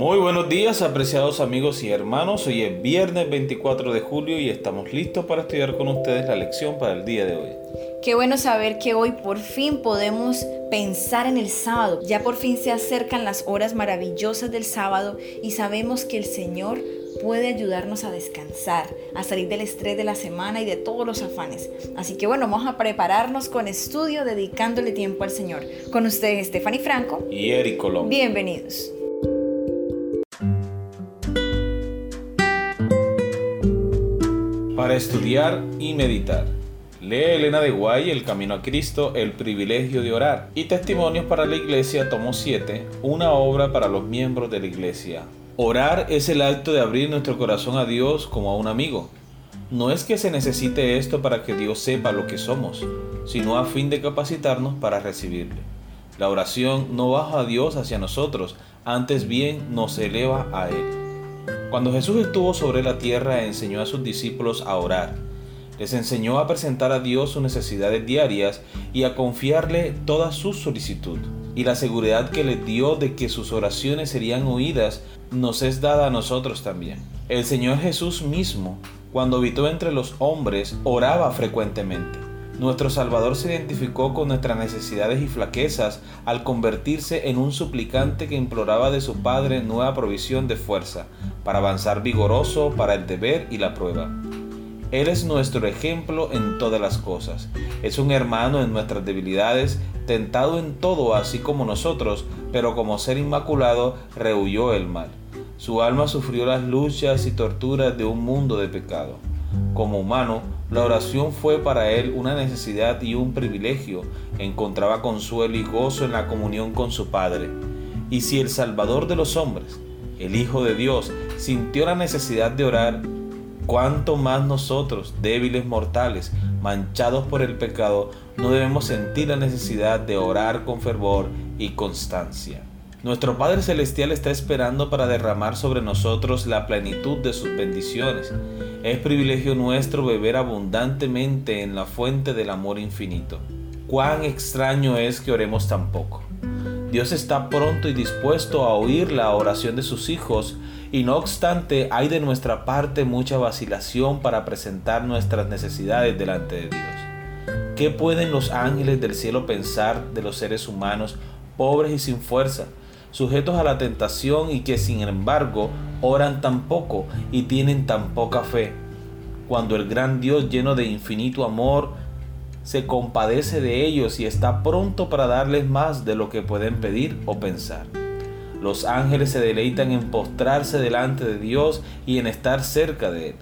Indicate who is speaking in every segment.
Speaker 1: Muy buenos días, apreciados amigos y hermanos. Hoy es viernes 24 de julio y estamos listos para estudiar con ustedes la lección para el día de hoy.
Speaker 2: Qué bueno saber que hoy por fin podemos pensar en el sábado. Ya por fin se acercan las horas maravillosas del sábado y sabemos que el Señor puede ayudarnos a descansar, a salir del estrés de la semana y de todos los afanes. Así que bueno, vamos a prepararnos con estudio dedicándole tiempo al Señor. Con ustedes, Stephanie Franco
Speaker 1: y Eric Colón.
Speaker 2: Bienvenidos.
Speaker 1: Para estudiar y meditar. Lee Elena de Guay El Camino a Cristo, El privilegio de orar y Testimonios para la Iglesia, tomo 7, una obra para los miembros de la Iglesia. Orar es el acto de abrir nuestro corazón a Dios como a un amigo. No es que se necesite esto para que Dios sepa lo que somos, sino a fin de capacitarnos para recibirle. La oración no baja a Dios hacia nosotros, antes bien nos eleva a Él. Cuando Jesús estuvo sobre la tierra enseñó a sus discípulos a orar. Les enseñó a presentar a Dios sus necesidades diarias y a confiarle toda su solicitud. Y la seguridad que les dio de que sus oraciones serían oídas nos es dada a nosotros también. El Señor Jesús mismo, cuando habitó entre los hombres, oraba frecuentemente. Nuestro Salvador se identificó con nuestras necesidades y flaquezas al convertirse en un suplicante que imploraba de su Padre nueva provisión de fuerza, para avanzar vigoroso para el deber y la prueba. Él es nuestro ejemplo en todas las cosas. Es un hermano en nuestras debilidades, tentado en todo así como nosotros, pero como ser inmaculado rehuyó el mal. Su alma sufrió las luchas y torturas de un mundo de pecado. Como humano, la oración fue para él una necesidad y un privilegio. Encontraba consuelo y gozo en la comunión con su Padre. Y si el Salvador de los hombres, el Hijo de Dios, sintió la necesidad de orar, cuánto más nosotros, débiles mortales, manchados por el pecado, no debemos sentir la necesidad de orar con fervor y constancia. Nuestro Padre Celestial está esperando para derramar sobre nosotros la plenitud de sus bendiciones. Es privilegio nuestro beber abundantemente en la fuente del amor infinito. Cuán extraño es que oremos tan poco. Dios está pronto y dispuesto a oír la oración de sus hijos y no obstante hay de nuestra parte mucha vacilación para presentar nuestras necesidades delante de Dios. ¿Qué pueden los ángeles del cielo pensar de los seres humanos pobres y sin fuerza? sujetos a la tentación y que sin embargo oran tan poco y tienen tan poca fe. Cuando el gran Dios lleno de infinito amor se compadece de ellos y está pronto para darles más de lo que pueden pedir o pensar. Los ángeles se deleitan en postrarse delante de Dios y en estar cerca de Él.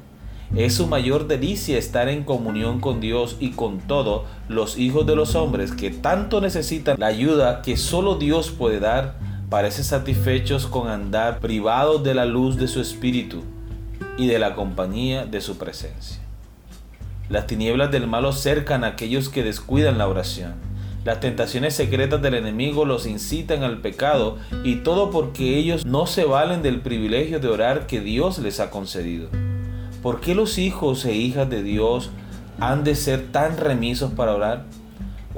Speaker 1: Es su mayor delicia estar en comunión con Dios y con todos los hijos de los hombres que tanto necesitan la ayuda que solo Dios puede dar parece satisfechos con andar privados de la luz de su espíritu y de la compañía de su presencia. Las tinieblas del malo cercan a aquellos que descuidan la oración. Las tentaciones secretas del enemigo los incitan al pecado y todo porque ellos no se valen del privilegio de orar que Dios les ha concedido. ¿Por qué los hijos e hijas de Dios han de ser tan remisos para orar?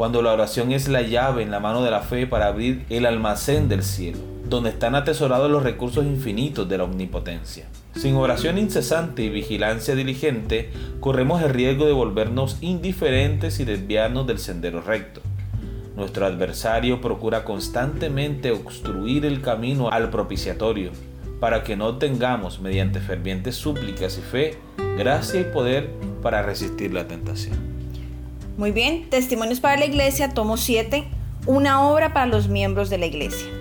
Speaker 1: cuando la oración es la llave en la mano de la fe para abrir el almacén del cielo, donde están atesorados los recursos infinitos de la omnipotencia. Sin oración incesante y vigilancia diligente, corremos el riesgo de volvernos indiferentes y desviarnos del sendero recto. Nuestro adversario procura constantemente obstruir el camino al propiciatorio, para que no tengamos, mediante fervientes súplicas y fe, gracia y poder para resistir la tentación.
Speaker 2: Muy bien, Testimonios para la Iglesia, tomo 7, una obra para los miembros de la Iglesia.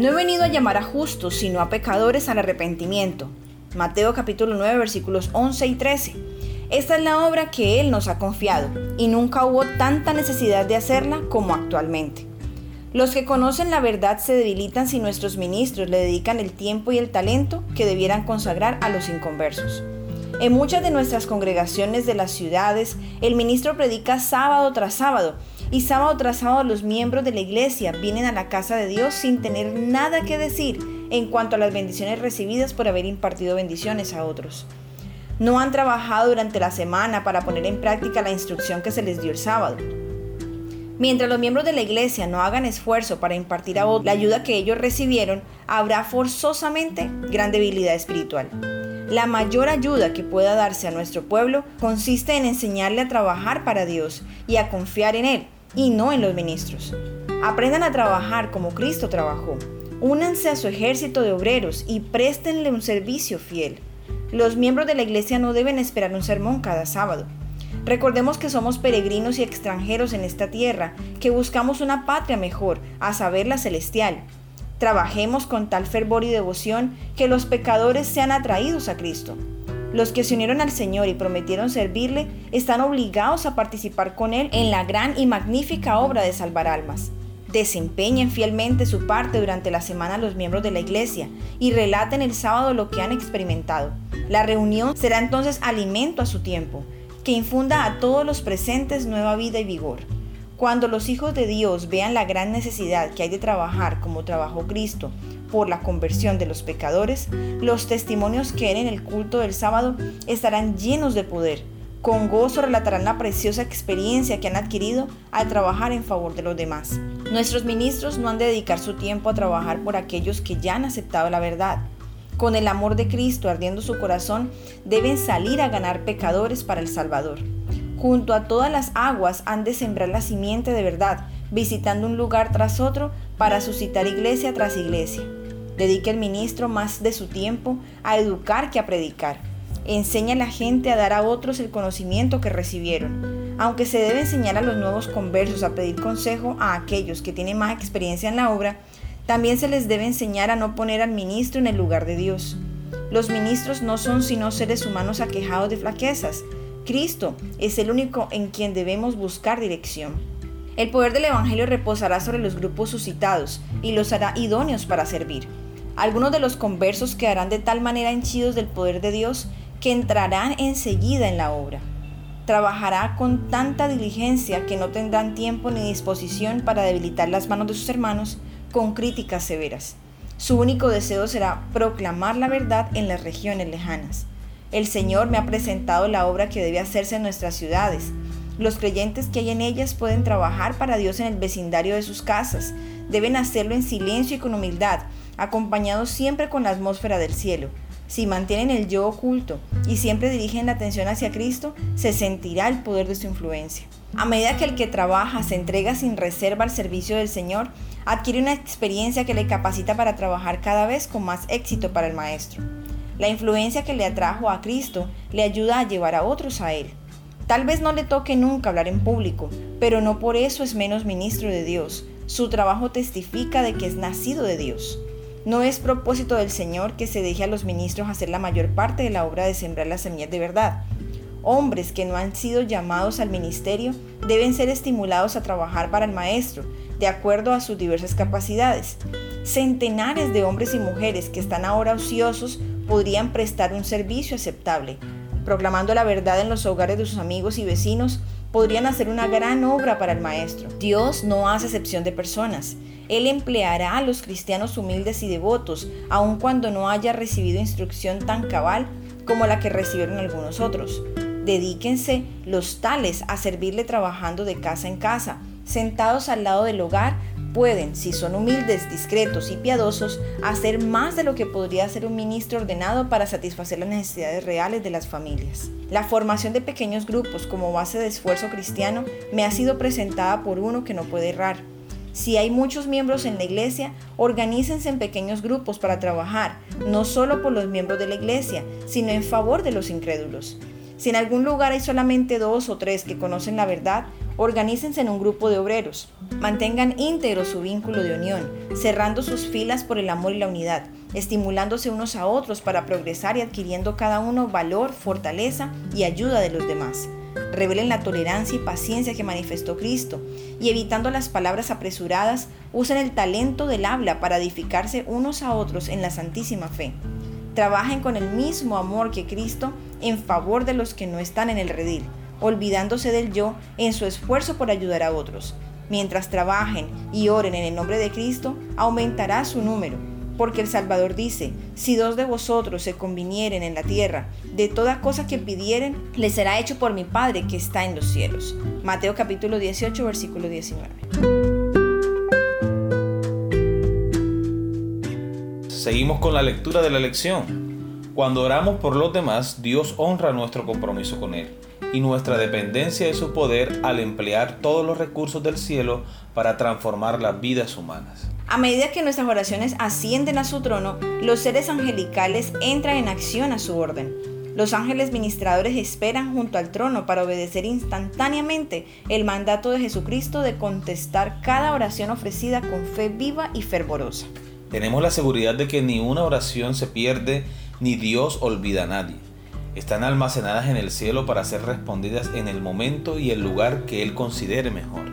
Speaker 2: No he venido a llamar a justos, sino a pecadores al arrepentimiento. Mateo capítulo 9 versículos 11 y 13. Esta es la obra que Él nos ha confiado, y nunca hubo tanta necesidad de hacerla como actualmente. Los que conocen la verdad se debilitan si nuestros ministros le dedican el tiempo y el talento que debieran consagrar a los inconversos. En muchas de nuestras congregaciones de las ciudades, el ministro predica sábado tras sábado y sábado tras sábado los miembros de la iglesia vienen a la casa de Dios sin tener nada que decir en cuanto a las bendiciones recibidas por haber impartido bendiciones a otros. No han trabajado durante la semana para poner en práctica la instrucción que se les dio el sábado. Mientras los miembros de la iglesia no hagan esfuerzo para impartir a otros la ayuda que ellos recibieron, habrá forzosamente gran debilidad espiritual. La mayor ayuda que pueda darse a nuestro pueblo consiste en enseñarle a trabajar para Dios y a confiar en Él, y no en los ministros. Aprendan a trabajar como Cristo trabajó. Únanse a su ejército de obreros y préstenle un servicio fiel. Los miembros de la iglesia no deben esperar un sermón cada sábado. Recordemos que somos peregrinos y extranjeros en esta tierra, que buscamos una patria mejor, a saber la celestial. Trabajemos con tal fervor y devoción que los pecadores sean atraídos a Cristo. Los que se unieron al Señor y prometieron servirle están obligados a participar con Él en la gran y magnífica obra de salvar almas. Desempeñen fielmente su parte durante la semana los miembros de la iglesia y relaten el sábado lo que han experimentado. La reunión será entonces alimento a su tiempo que infunda a todos los presentes nueva vida y vigor. Cuando los hijos de Dios vean la gran necesidad que hay de trabajar como trabajó Cristo por la conversión de los pecadores, los testimonios que en el culto del sábado estarán llenos de poder. Con gozo relatarán la preciosa experiencia que han adquirido al trabajar en favor de los demás. Nuestros ministros no han de dedicar su tiempo a trabajar por aquellos que ya han aceptado la verdad, con el amor de Cristo ardiendo su corazón, deben salir a ganar pecadores para el Salvador. Junto a todas las aguas han de sembrar la simiente de verdad, visitando un lugar tras otro para suscitar iglesia tras iglesia. Dedique el ministro más de su tiempo a educar que a predicar. Enseña a la gente a dar a otros el conocimiento que recibieron. Aunque se debe enseñar a los nuevos conversos a pedir consejo a aquellos que tienen más experiencia en la obra, también se les debe enseñar a no poner al ministro en el lugar de Dios. Los ministros no son sino seres humanos aquejados de flaquezas. Cristo es el único en quien debemos buscar dirección. El poder del Evangelio reposará sobre los grupos suscitados y los hará idóneos para servir. Algunos de los conversos quedarán de tal manera henchidos del poder de Dios que entrarán enseguida en la obra. Trabajará con tanta diligencia que no tendrán tiempo ni disposición para debilitar las manos de sus hermanos con críticas severas. Su único deseo será proclamar la verdad en las regiones lejanas. El Señor me ha presentado la obra que debe hacerse en nuestras ciudades. Los creyentes que hay en ellas pueden trabajar para Dios en el vecindario de sus casas. Deben hacerlo en silencio y con humildad, acompañados siempre con la atmósfera del cielo. Si mantienen el yo oculto y siempre dirigen la atención hacia Cristo, se sentirá el poder de su influencia. A medida que el que trabaja se entrega sin reserva al servicio del Señor, adquiere una experiencia que le capacita para trabajar cada vez con más éxito para el Maestro. La influencia que le atrajo a Cristo le ayuda a llevar a otros a Él. Tal vez no le toque nunca hablar en público, pero no por eso es menos ministro de Dios. Su trabajo testifica de que es nacido de Dios. No es propósito del Señor que se deje a los ministros hacer la mayor parte de la obra de sembrar las semillas de verdad. Hombres que no han sido llamados al ministerio deben ser estimulados a trabajar para el Maestro, de acuerdo a sus diversas capacidades. Centenares de hombres y mujeres que están ahora ociosos podrían prestar un servicio aceptable. Proclamando la verdad en los hogares de sus amigos y vecinos, podrían hacer una gran obra para el Maestro. Dios no hace excepción de personas. Él empleará a los cristianos humildes y devotos, aun cuando no haya recibido instrucción tan cabal como la que recibieron algunos otros. Dedíquense los tales a servirle trabajando de casa en casa, sentados al lado del hogar, pueden, si son humildes, discretos y piadosos, hacer más de lo que podría hacer un ministro ordenado para satisfacer las necesidades reales de las familias. La formación de pequeños grupos como base de esfuerzo cristiano me ha sido presentada por uno que no puede errar. Si hay muchos miembros en la iglesia, organícense en pequeños grupos para trabajar, no solo por los miembros de la iglesia, sino en favor de los incrédulos. Si en algún lugar hay solamente dos o tres que conocen la verdad, organícense en un grupo de obreros. Mantengan íntegro su vínculo de unión, cerrando sus filas por el amor y la unidad, estimulándose unos a otros para progresar y adquiriendo cada uno valor, fortaleza y ayuda de los demás. Revelen la tolerancia y paciencia que manifestó Cristo y evitando las palabras apresuradas, usen el talento del habla para edificarse unos a otros en la santísima fe. Trabajen con el mismo amor que Cristo en favor de los que no están en el redil, olvidándose del yo en su esfuerzo por ayudar a otros. Mientras trabajen y oren en el nombre de Cristo, aumentará su número. porque el Salvador dice, si dos de vosotros se convinieren en la tierra, de toda cosa que pidieren, les será hecho por mi Padre que está en los cielos. Mateo capítulo 18, versículo 19.
Speaker 1: Seguimos con la lectura de la lección. Cuando oramos por los demás, Dios honra nuestro compromiso con Él y nuestra dependencia de su poder al emplear todos los recursos del cielo para transformar las vidas humanas.
Speaker 2: A medida que nuestras oraciones ascienden a su trono, los seres angelicales entran en acción a su orden. Los ángeles ministradores esperan junto al trono para obedecer instantáneamente el mandato de Jesucristo de contestar cada oración ofrecida con fe viva y fervorosa.
Speaker 1: Tenemos la seguridad de que ni una oración se pierde ni Dios olvida a nadie. Están almacenadas en el cielo para ser respondidas en el momento y el lugar que Él considere mejor.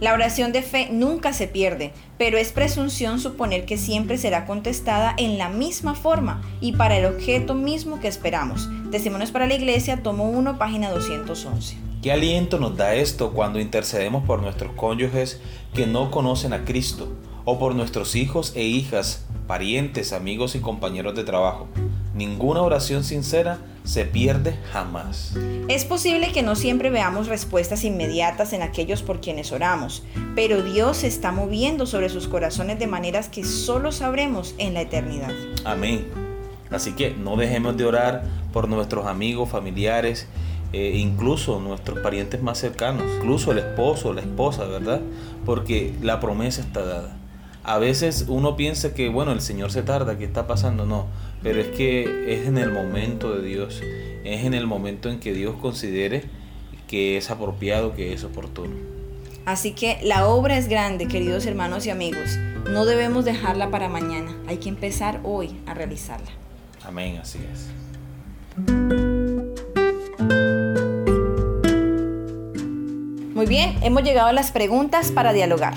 Speaker 2: La oración de fe nunca se pierde, pero es presunción suponer que siempre será contestada en la misma forma y para el objeto mismo que esperamos. Testimonios para la Iglesia, tomo 1, página 211.
Speaker 1: ¿Qué aliento nos da esto cuando intercedemos por nuestros cónyuges que no conocen a Cristo o por nuestros hijos e hijas, parientes, amigos y compañeros de trabajo? Ninguna oración sincera se pierde jamás.
Speaker 2: Es posible que no siempre veamos respuestas inmediatas en aquellos por quienes oramos, pero Dios se está moviendo sobre sus corazones de maneras que solo sabremos en la eternidad.
Speaker 1: Amén. Así que no dejemos de orar por nuestros amigos, familiares, e incluso nuestros parientes más cercanos, incluso el esposo, la esposa, ¿verdad? Porque la promesa está dada. A veces uno piensa que, bueno, el Señor se tarda, ¿qué está pasando? No, pero es que es en el momento de Dios, es en el momento en que Dios considere que es apropiado, que es oportuno.
Speaker 2: Así que la obra es grande, queridos hermanos y amigos. No debemos dejarla para mañana, hay que empezar hoy a realizarla.
Speaker 1: Amén, así es.
Speaker 2: Muy bien, hemos llegado a las preguntas para dialogar.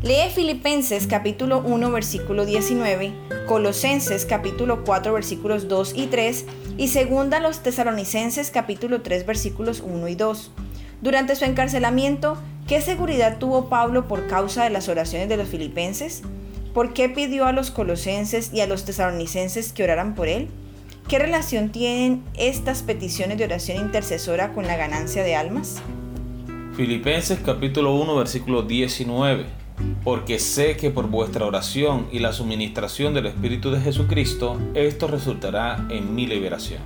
Speaker 2: Lee Filipenses capítulo 1 versículo 19, Colosenses capítulo 4 versículos 2 y 3 y segunda los Tesalonicenses capítulo 3 versículos 1 y 2. Durante su encarcelamiento, ¿qué seguridad tuvo Pablo por causa de las oraciones de los filipenses? ¿Por qué pidió a los colosenses y a los tesalonicenses que oraran por él? ¿Qué relación tienen estas peticiones de oración intercesora con la ganancia de almas?
Speaker 1: Filipenses capítulo 1 versículo 19 porque sé que por vuestra oración y la suministración del Espíritu de Jesucristo, esto resultará en mi liberación.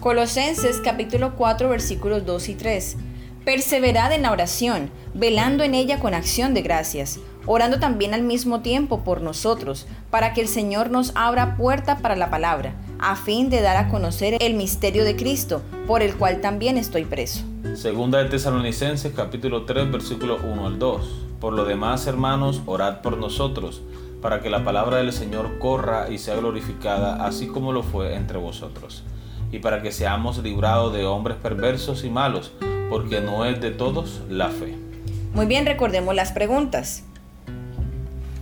Speaker 2: Colosenses capítulo 4 versículos 2 y 3. Perseverad en la oración, velando en ella con acción de gracias, orando también al mismo tiempo por nosotros, para que el Señor nos abra puerta para la palabra, a fin de dar a conocer el misterio de Cristo, por el cual también estoy preso.
Speaker 1: Segunda de Tesalonicenses capítulo 3 versículo 1 al 2. Por lo demás, hermanos, orad por nosotros, para que la palabra del Señor corra y sea glorificada, así como lo fue entre vosotros, y para que seamos librados de hombres perversos y malos, porque no es de todos la fe.
Speaker 2: Muy bien, recordemos las preguntas.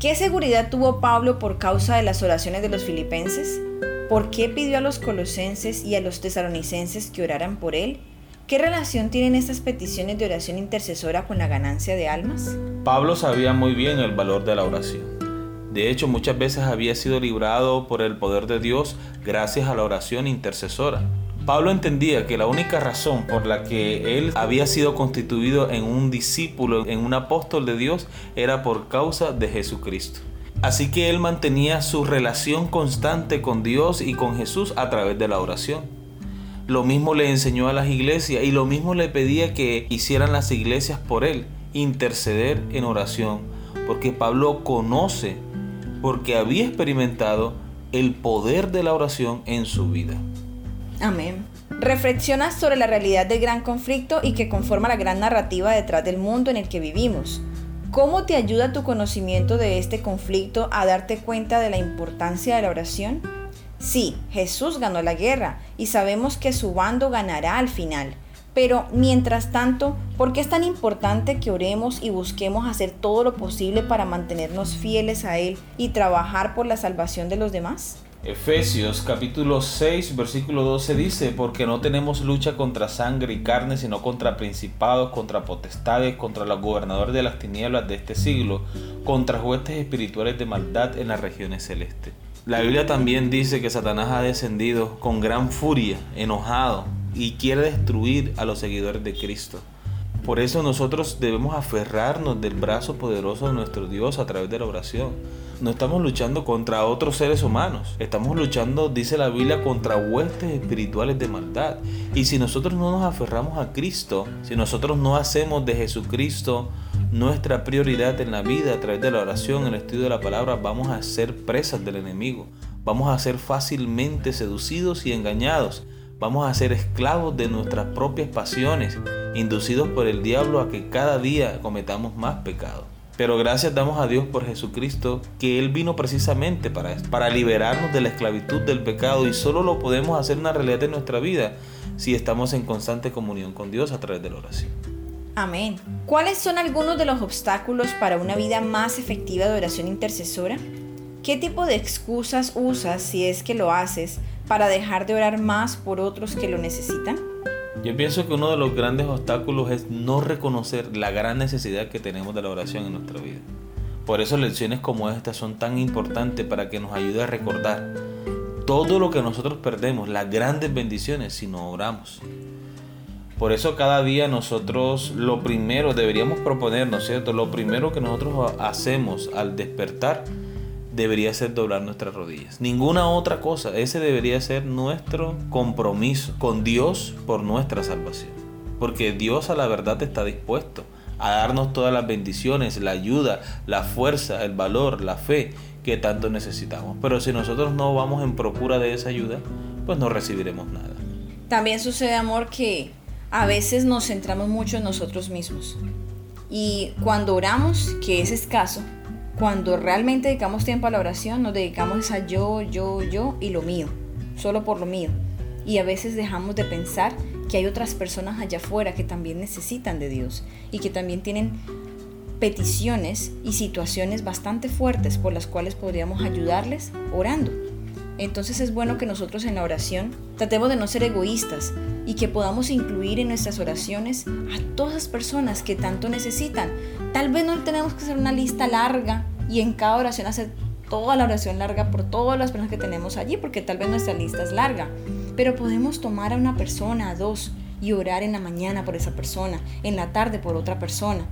Speaker 2: ¿Qué seguridad tuvo Pablo por causa de las oraciones de los filipenses? ¿Por qué pidió a los colosenses y a los tesalonicenses que oraran por él? ¿Qué relación tienen estas peticiones de oración intercesora con la ganancia de almas?
Speaker 1: Pablo sabía muy bien el valor de la oración. De hecho, muchas veces había sido librado por el poder de Dios gracias a la oración intercesora. Pablo entendía que la única razón por la que él había sido constituido en un discípulo, en un apóstol de Dios, era por causa de Jesucristo. Así que él mantenía su relación constante con Dios y con Jesús a través de la oración. Lo mismo le enseñó a las iglesias y lo mismo le pedía que hicieran las iglesias por él, interceder en oración, porque Pablo conoce, porque había experimentado el poder de la oración en su vida.
Speaker 2: Amén. Reflexiona sobre la realidad del gran conflicto y que conforma la gran narrativa detrás del mundo en el que vivimos. ¿Cómo te ayuda tu conocimiento de este conflicto a darte cuenta de la importancia de la oración? Sí, Jesús ganó la guerra y sabemos que su bando ganará al final. Pero mientras tanto, ¿por qué es tan importante que oremos y busquemos hacer todo lo posible para mantenernos fieles a Él y trabajar por la salvación de los demás?
Speaker 1: Efesios capítulo 6 versículo 12 dice, porque no tenemos lucha contra sangre y carne, sino contra principados, contra potestades, contra los gobernadores de las tinieblas de este siglo, contra huestes espirituales de maldad en las regiones celestes. La Biblia también dice que Satanás ha descendido con gran furia, enojado, y quiere destruir a los seguidores de Cristo. Por eso nosotros debemos aferrarnos del brazo poderoso de nuestro Dios a través de la oración. No estamos luchando contra otros seres humanos. Estamos luchando, dice la Biblia, contra huestes espirituales de maldad. Y si nosotros no nos aferramos a Cristo, si nosotros no hacemos de Jesucristo nuestra prioridad en la vida a través de la oración, el estudio de la palabra, vamos a ser presas del enemigo. Vamos a ser fácilmente seducidos y engañados. Vamos a ser esclavos de nuestras propias pasiones, inducidos por el diablo a que cada día cometamos más pecado. Pero gracias damos a Dios por Jesucristo, que Él vino precisamente para esto, para liberarnos de la esclavitud del pecado y solo lo podemos hacer una realidad en nuestra vida si estamos en constante comunión con Dios a través de la oración.
Speaker 2: Amén. ¿Cuáles son algunos de los obstáculos para una vida más efectiva de oración intercesora? ¿Qué tipo de excusas usas si es que lo haces para dejar de orar más por otros que lo necesitan?
Speaker 1: Yo pienso que uno de los grandes obstáculos es no reconocer la gran necesidad que tenemos de la oración en nuestra vida. Por eso lecciones como estas son tan importantes para que nos ayude a recordar todo lo que nosotros perdemos, las grandes bendiciones si no oramos. Por eso cada día nosotros lo primero deberíamos proponernos, ¿cierto? Lo primero que nosotros hacemos al despertar debería ser doblar nuestras rodillas. Ninguna otra cosa. Ese debería ser nuestro compromiso con Dios por nuestra salvación. Porque Dios a la verdad está dispuesto a darnos todas las bendiciones, la ayuda, la fuerza, el valor, la fe que tanto necesitamos. Pero si nosotros no vamos en procura de esa ayuda, pues no recibiremos nada.
Speaker 2: También sucede, amor, que a veces nos centramos mucho en nosotros mismos. Y cuando oramos, que es escaso, cuando realmente dedicamos tiempo a la oración, nos dedicamos a yo, yo, yo y lo mío, solo por lo mío. Y a veces dejamos de pensar que hay otras personas allá afuera que también necesitan de Dios y que también tienen peticiones y situaciones bastante fuertes por las cuales podríamos ayudarles orando. Entonces es bueno que nosotros en la oración tratemos de no ser egoístas y que podamos incluir en nuestras oraciones a todas las personas que tanto necesitan. Tal vez no tenemos que hacer una lista larga y en cada oración hacer toda la oración larga por todas las personas que tenemos allí, porque tal vez nuestra lista es larga. Pero podemos tomar a una persona, a dos, y orar en la mañana por esa persona, en la tarde por otra persona.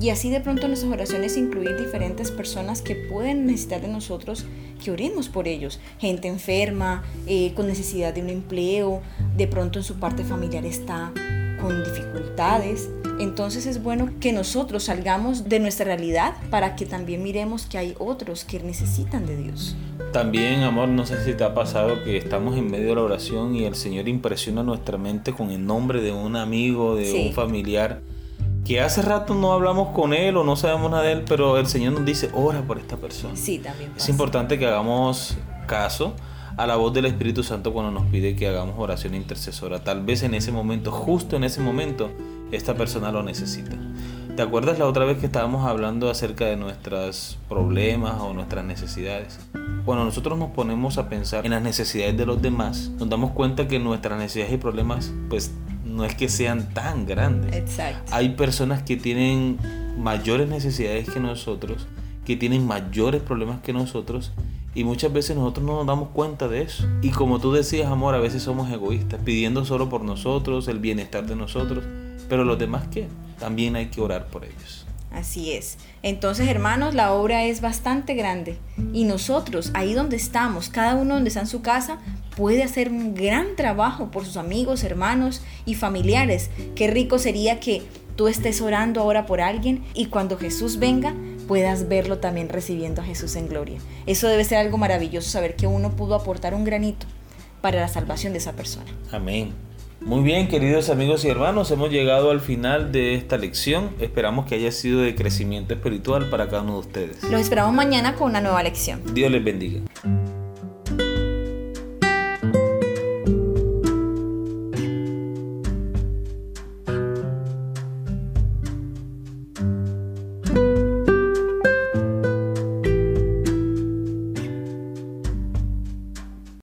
Speaker 2: Y así de pronto en nuestras oraciones incluir diferentes personas que pueden necesitar de nosotros que oremos por ellos. Gente enferma, eh, con necesidad de un empleo, de pronto en su parte familiar está con dificultades. Entonces es bueno que nosotros salgamos de nuestra realidad para que también miremos que hay otros que necesitan de Dios.
Speaker 1: También, amor, no sé si te ha pasado que estamos en medio de la oración y el Señor impresiona nuestra mente con el nombre de un amigo, de un familiar que hace rato no hablamos con él o no sabemos nada de él, pero el Señor nos dice, ora por esta persona.
Speaker 2: Sí, también.
Speaker 1: Es importante que hagamos caso a la voz del Espíritu Santo cuando nos pide que hagamos oración intercesora. Tal vez en ese momento, justo en ese momento, esta persona lo necesita. ¿Te acuerdas la otra vez que estábamos hablando acerca de nuestros problemas o nuestras necesidades? Cuando nosotros nos ponemos a pensar en las necesidades de los demás, nos damos cuenta que nuestras necesidades y problemas pues no es que sean tan grandes.
Speaker 2: Exacto.
Speaker 1: Hay personas que tienen mayores necesidades que nosotros, que tienen mayores problemas que nosotros y muchas veces nosotros no nos damos cuenta de eso. Y como tú decías, amor, a veces somos egoístas, pidiendo solo por nosotros, el bienestar de nosotros, pero los demás qué? También hay que orar por ellos.
Speaker 2: Así es. Entonces, hermanos, la obra es bastante grande y nosotros, ahí donde estamos, cada uno donde está en su casa, puede hacer un gran trabajo por sus amigos, hermanos y familiares. Qué rico sería que tú estés orando ahora por alguien y cuando Jesús venga puedas verlo también recibiendo a Jesús en gloria. Eso debe ser algo maravilloso, saber que uno pudo aportar un granito para la salvación de esa persona.
Speaker 1: Amén. Muy bien, queridos amigos y hermanos, hemos llegado al final de esta lección. Esperamos que haya sido de crecimiento espiritual para cada uno de ustedes.
Speaker 2: Los esperamos mañana con una nueva lección.
Speaker 1: Dios les bendiga.